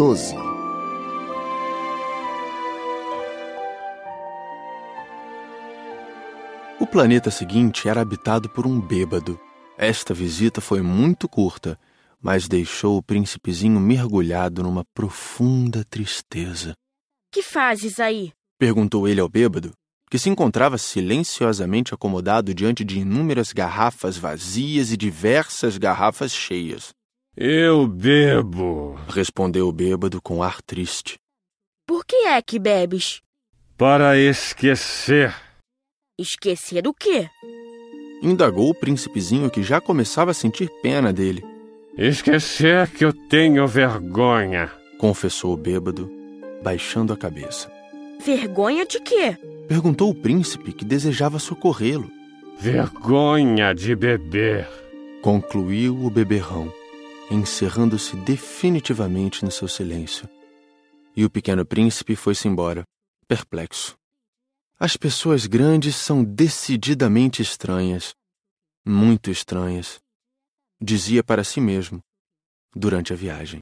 12 O planeta seguinte era habitado por um bêbado. Esta visita foi muito curta, mas deixou o príncipezinho mergulhado numa profunda tristeza. Que fazes aí? Perguntou ele ao bêbado, que se encontrava silenciosamente acomodado diante de inúmeras garrafas vazias e diversas garrafas cheias. Eu bebo, Respondeu o bêbado com ar triste. Por que é que bebes? para esquecer. Esquecer o quê? Indagou o príncipezinho que já começava a sentir pena dele. Esquecer que eu tenho vergonha. Confessou o bêbado, baixando a cabeça. Vergonha de quê? Perguntou o príncipe que desejava socorrê-lo. Vergonha de beber. Concluiu o beberrão, encerrando-se definitivamente no seu silêncio. E o pequeno príncipe foi-se embora, perplexo. As pessoas grandes são decididamente estranhas, muito estranhas, dizia para si mesmo durante a viagem.